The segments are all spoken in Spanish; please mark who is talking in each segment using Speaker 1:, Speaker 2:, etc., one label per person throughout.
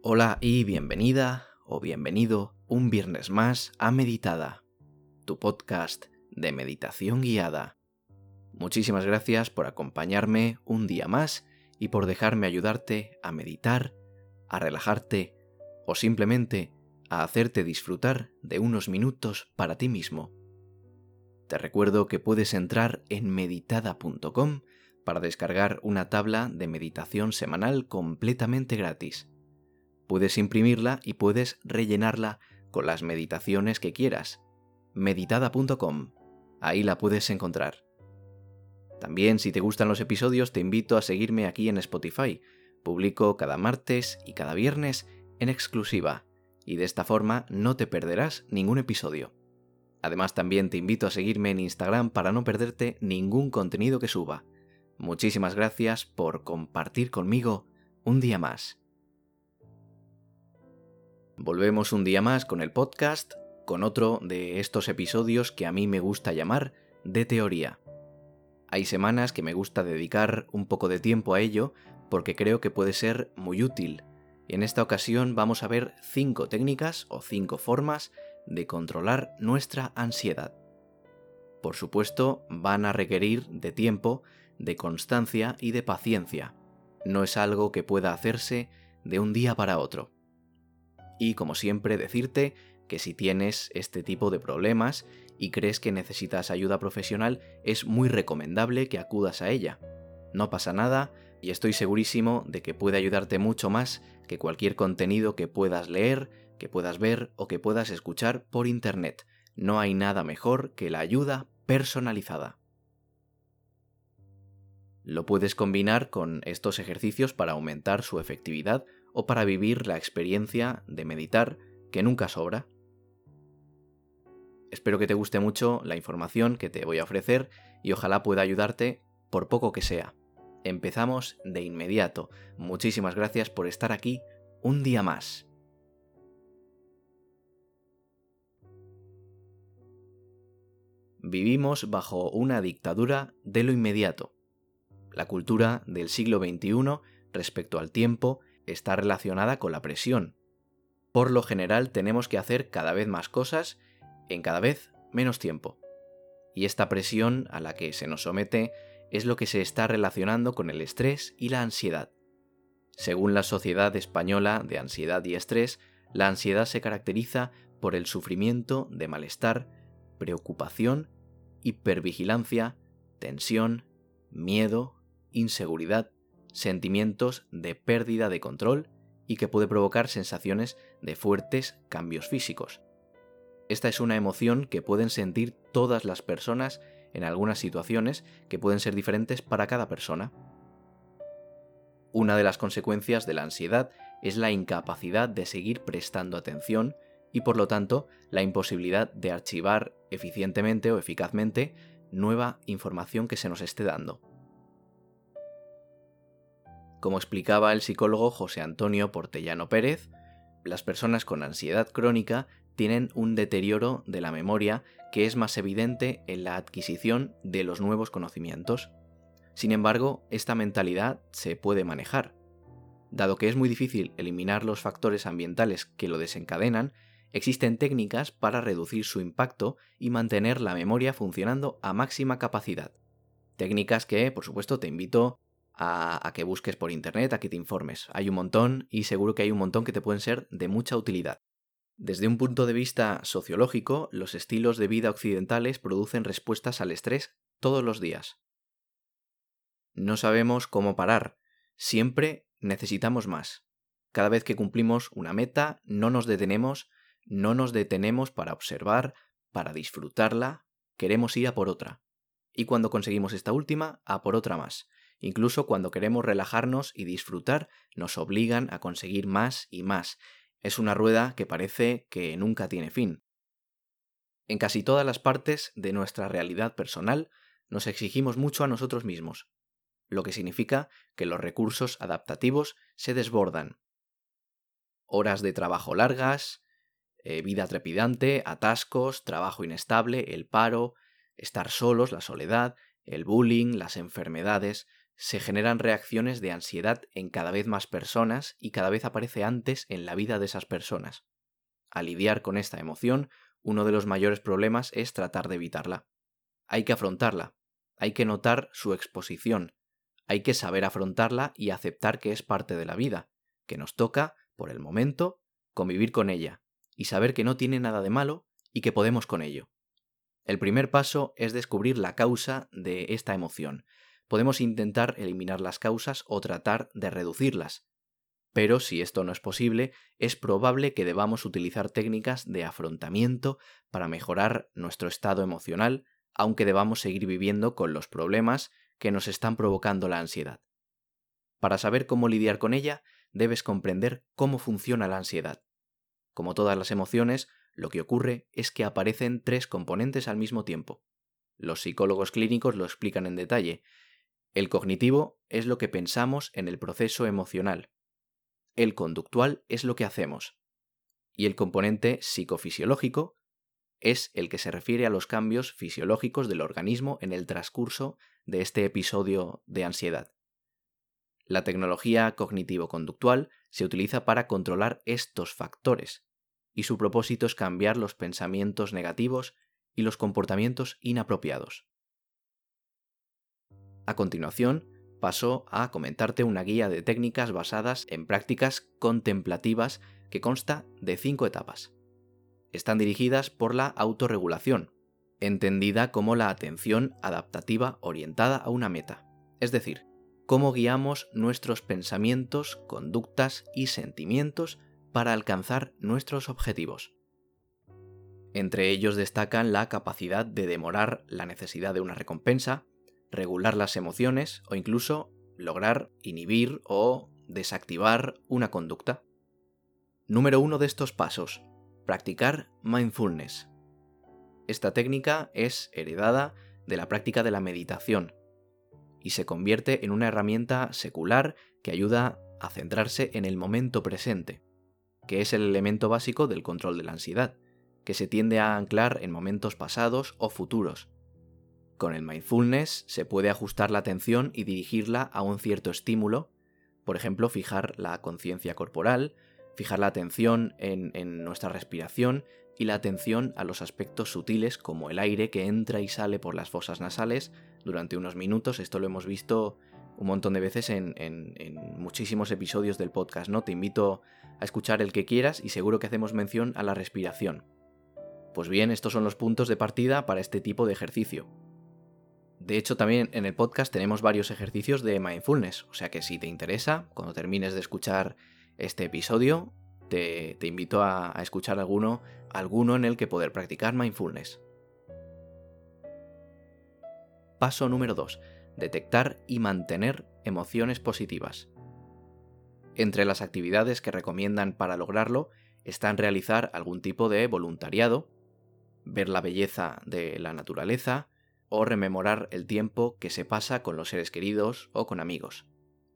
Speaker 1: Hola y bienvenida o bienvenido un viernes más a Meditada, tu podcast de meditación guiada. Muchísimas gracias por acompañarme un día más y por dejarme ayudarte a meditar, a relajarte o simplemente a hacerte disfrutar de unos minutos para ti mismo. Te recuerdo que puedes entrar en meditada.com para descargar una tabla de meditación semanal completamente gratis Puedes imprimirla y puedes rellenarla con las meditaciones que quieras. meditada.com. Ahí la puedes encontrar. También si te gustan los episodios te invito a seguirme aquí en Spotify. Publico cada martes y cada viernes en exclusiva y de esta forma no te perderás ningún episodio. Además también te invito a seguirme en Instagram para no perderte ningún contenido que suba. Muchísimas gracias por compartir conmigo un día más. Volvemos un día más con el podcast, con otro de estos episodios que a mí me gusta llamar de teoría. Hay semanas que me gusta dedicar un poco de tiempo a ello porque creo que puede ser muy útil. En esta ocasión vamos a ver cinco técnicas o cinco formas de controlar nuestra ansiedad. Por supuesto, van a requerir de tiempo, de constancia y de paciencia. No es algo que pueda hacerse de un día para otro y como siempre decirte que si tienes este tipo de problemas y crees que necesitas ayuda profesional, es muy recomendable que acudas a ella. No pasa nada y estoy segurísimo de que puede ayudarte mucho más que cualquier contenido que puedas leer, que puedas ver o que puedas escuchar por Internet. No hay nada mejor que la ayuda personalizada. Lo puedes combinar con estos ejercicios para aumentar su efectividad o para vivir la experiencia de meditar que nunca sobra. Espero que te guste mucho la información que te voy a ofrecer y ojalá pueda ayudarte por poco que sea. Empezamos de inmediato. Muchísimas gracias por estar aquí un día más. Vivimos bajo una dictadura de lo inmediato. La cultura del siglo XXI respecto al tiempo está relacionada con la presión. Por lo general tenemos que hacer cada vez más cosas en cada vez menos tiempo. Y esta presión a la que se nos somete es lo que se está relacionando con el estrés y la ansiedad. Según la Sociedad Española de Ansiedad y Estrés, la ansiedad se caracteriza por el sufrimiento de malestar, preocupación, hipervigilancia, tensión, miedo, inseguridad, sentimientos de pérdida de control y que puede provocar sensaciones de fuertes cambios físicos. Esta es una emoción que pueden sentir todas las personas en algunas situaciones que pueden ser diferentes para cada persona. Una de las consecuencias de la ansiedad es la incapacidad de seguir prestando atención y por lo tanto la imposibilidad de archivar eficientemente o eficazmente nueva información que se nos esté dando. Como explicaba el psicólogo José Antonio Portellano Pérez, las personas con ansiedad crónica tienen un deterioro de la memoria que es más evidente en la adquisición de los nuevos conocimientos. Sin embargo, esta mentalidad se puede manejar. Dado que es muy difícil eliminar los factores ambientales que lo desencadenan, existen técnicas para reducir su impacto y mantener la memoria funcionando a máxima capacidad. Técnicas que, por supuesto, te invito a, que busques por internet, a que te informes. Hay un montón y seguro que hay un montón que te pueden ser de mucha utilidad. Desde un punto de vista sociológico, los estilos de vida occidentales producen respuestas al estrés todos los días. No sabemos cómo parar. Siempre necesitamos más. Cada vez que cumplimos una meta, no nos detenemos, no nos detenemos para observar, para disfrutarla, queremos ir a por otra. Y cuando conseguimos esta última, a por otra más. Incluso cuando queremos relajarnos y disfrutar, nos obligan a conseguir más y más. Es una rueda que parece que nunca tiene fin. En casi todas las partes de nuestra realidad personal nos exigimos mucho a nosotros mismos, lo que significa que los recursos adaptativos se desbordan. Horas de trabajo largas, eh, vida trepidante, atascos, trabajo inestable, el paro, estar solos, la soledad, el bullying, las enfermedades, se generan reacciones de ansiedad en cada vez más personas y cada vez aparece antes en la vida de esas personas. Al lidiar con esta emoción, uno de los mayores problemas es tratar de evitarla. Hay que afrontarla, hay que notar su exposición, hay que saber afrontarla y aceptar que es parte de la vida, que nos toca, por el momento, convivir con ella, y saber que no tiene nada de malo y que podemos con ello. El primer paso es descubrir la causa de esta emoción. Podemos intentar eliminar las causas o tratar de reducirlas. Pero si esto no es posible, es probable que debamos utilizar técnicas de afrontamiento para mejorar nuestro estado emocional, aunque debamos seguir viviendo con los problemas que nos están provocando la ansiedad. Para saber cómo lidiar con ella, debes comprender cómo funciona la ansiedad. Como todas las emociones, lo que ocurre es que aparecen tres componentes al mismo tiempo. Los psicólogos clínicos lo explican en detalle. El cognitivo es lo que pensamos en el proceso emocional. El conductual es lo que hacemos. Y el componente psicofisiológico es el que se refiere a los cambios fisiológicos del organismo en el transcurso de este episodio de ansiedad. La tecnología cognitivo-conductual se utiliza para controlar estos factores y su propósito es cambiar los pensamientos negativos y los comportamientos inapropiados. A continuación, paso a comentarte una guía de técnicas basadas en prácticas contemplativas que consta de cinco etapas. Están dirigidas por la autorregulación, entendida como la atención adaptativa orientada a una meta, es decir, cómo guiamos nuestros pensamientos, conductas y sentimientos para alcanzar nuestros objetivos. Entre ellos destacan la capacidad de demorar la necesidad de una recompensa, regular las emociones o incluso lograr inhibir o desactivar una conducta. Número uno de estos pasos. Practicar mindfulness. Esta técnica es heredada de la práctica de la meditación y se convierte en una herramienta secular que ayuda a centrarse en el momento presente que es el elemento básico del control de la ansiedad, que se tiende a anclar en momentos pasados o futuros. Con el mindfulness se puede ajustar la atención y dirigirla a un cierto estímulo, por ejemplo, fijar la conciencia corporal, fijar la atención en, en, nuestra respiración y la atención a los aspectos sutiles como el aire que entra y sale por las fosas nasales durante unos minutos. Esto lo hemos visto un montón de veces en, muchísimos episodios del podcast, ¿no? Te invito a escuchar el que quieras y seguro que hacemos mención a la respiración. Pues bien, estos son los puntos de partida para este tipo de ejercicio. De hecho, también en el podcast tenemos varios ejercicios de mindfulness, o sea que si te interesa, cuando termines de escuchar este episodio, te, invito a, a escuchar alguno, alguno en el que poder practicar mindfulness. Paso número 2 detectar y mantener emociones positivas. Entre las actividades que recomiendan para lograrlo están realizar algún tipo de voluntariado, ver la belleza de la naturaleza o rememorar el tiempo que se pasa con los seres queridos o con amigos.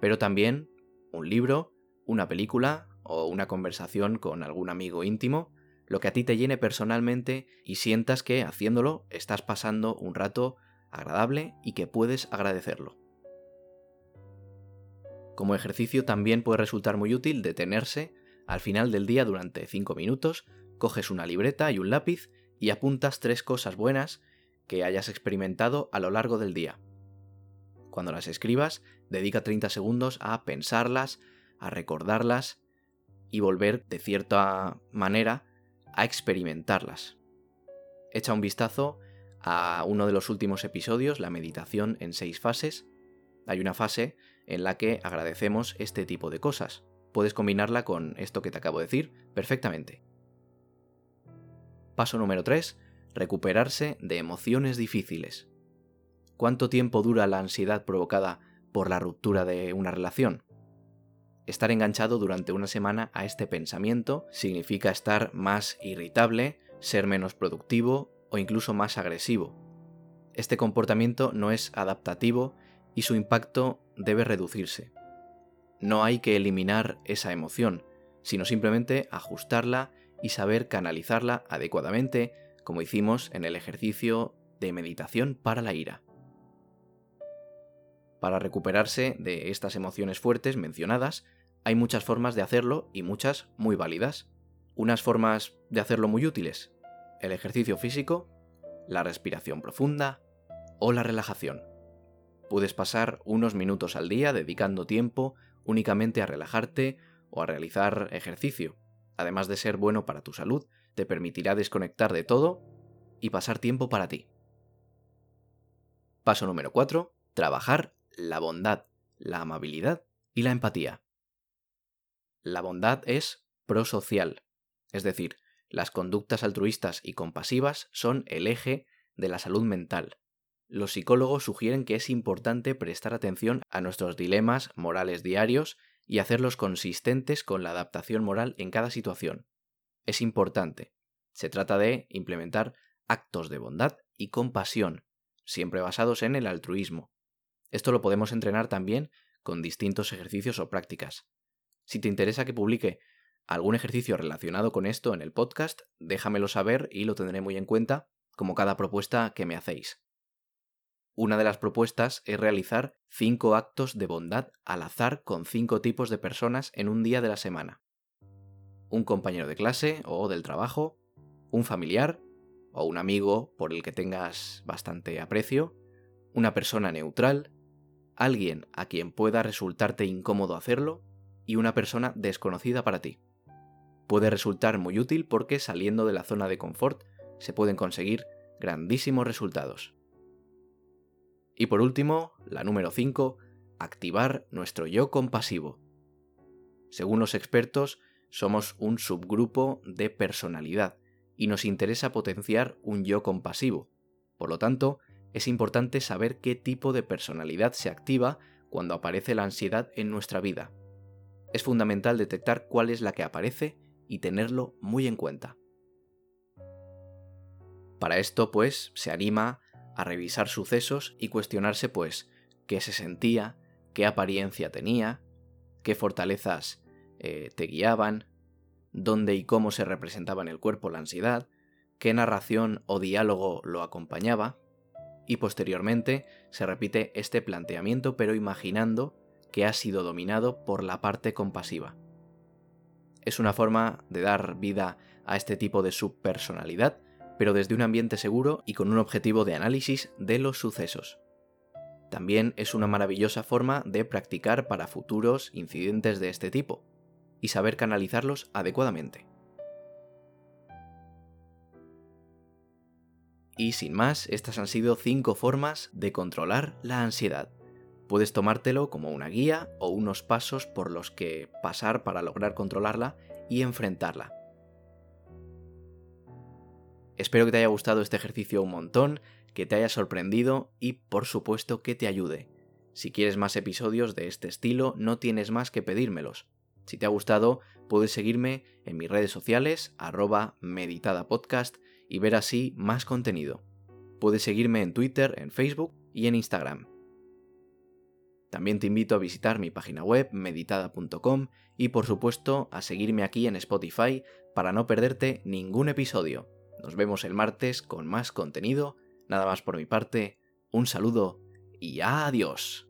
Speaker 1: Pero también un libro, una película o una conversación con algún amigo íntimo, lo que a ti te llene personalmente y sientas que haciéndolo estás pasando un rato agradable y que puedes agradecerlo. Como ejercicio también puede resultar muy útil detenerse al final del día durante 5 minutos, coges una libreta y un lápiz y apuntas tres cosas buenas que hayas experimentado a lo largo del día. Cuando las escribas, dedica 30 segundos a pensarlas, a recordarlas y volver de cierta manera a experimentarlas. Echa un vistazo a uno de los últimos episodios, la meditación en seis fases. Hay una fase en la que agradecemos este tipo de cosas. Puedes combinarla con esto que te acabo de decir perfectamente. Paso número 3. Recuperarse de emociones difíciles. ¿Cuánto tiempo dura la ansiedad provocada por la ruptura de una relación? Estar enganchado durante una semana a este pensamiento significa estar más irritable, ser menos productivo o incluso más agresivo. Este comportamiento no es adaptativo y su impacto debe reducirse. No hay que eliminar esa emoción, sino simplemente ajustarla y saber canalizarla adecuadamente, como hicimos en el ejercicio de meditación para la ira. Para recuperarse de estas emociones fuertes mencionadas, hay muchas formas de hacerlo y muchas muy válidas. Unas formas de hacerlo muy útiles, el ejercicio físico, la respiración profunda o la relajación. Puedes pasar unos minutos al día dedicando tiempo únicamente a relajarte o a realizar ejercicio. Además de ser bueno para tu salud, te permitirá desconectar de todo y pasar tiempo para ti. Paso número 4. Trabajar la bondad, la amabilidad y la empatía. La bondad es prosocial, es decir, las conductas altruistas y compasivas son el eje de la salud mental. Los psicólogos sugieren que es importante prestar atención a nuestros dilemas morales diarios y hacerlos consistentes con la adaptación moral en cada situación. Es importante. Se trata de implementar actos de bondad y compasión, siempre basados en el altruismo. Esto lo podemos entrenar también con distintos ejercicios o prácticas. Si te interesa que publique algún ejercicio relacionado con esto en el podcast, déjamelo saber y lo tendré muy en cuenta, como cada propuesta que me hacéis. Una de las propuestas es realizar cinco actos de bondad al azar con cinco tipos de personas en un día de la semana. Un compañero de clase o del trabajo, un familiar o un amigo por el que tengas bastante aprecio, una persona neutral, alguien a quien pueda resultarte incómodo hacerlo y una persona desconocida para ti puede resultar muy útil porque saliendo de la zona de confort se pueden conseguir grandísimos resultados. Y por último, la número 5, activar nuestro yo compasivo. Según los expertos, somos un subgrupo de personalidad y nos interesa potenciar un yo compasivo. Por lo tanto, es importante saber qué tipo de personalidad se activa cuando aparece la ansiedad en nuestra vida. Es fundamental detectar cuál es la que aparece y tenerlo muy en cuenta. Para esto, pues, se anima a revisar sucesos y cuestionarse, pues, qué se sentía, qué apariencia tenía, qué fortalezas eh, te guiaban, dónde y cómo se representaba en el cuerpo la ansiedad, qué narración o diálogo lo acompañaba, y posteriormente se repite este planteamiento pero imaginando que ha sido dominado por la parte compasiva es una forma de dar vida a este tipo de subpersonalidad, pero desde un ambiente seguro y con un objetivo de análisis de los sucesos. También es una maravillosa forma de practicar para futuros incidentes de este tipo y saber canalizarlos adecuadamente. Y sin más, estas han sido 5 formas de controlar la ansiedad. Puedes tomártelo como una guía o unos pasos por los que pasar para lograr controlarla y enfrentarla. Espero que te haya gustado este ejercicio un montón, que te haya sorprendido y por supuesto que te ayude. Si quieres más episodios de este estilo, no tienes más que pedírmelos. Si te ha gustado, puedes seguirme en mis redes sociales, arroba meditadapodcast, y ver así más contenido. Puedes seguirme en Twitter, en Facebook y en Instagram. También te invito a visitar mi página web meditada.com y por supuesto a seguirme aquí en Spotify para no perderte ningún episodio. Nos vemos el martes con más contenido. Nada más por mi parte, un saludo y adiós.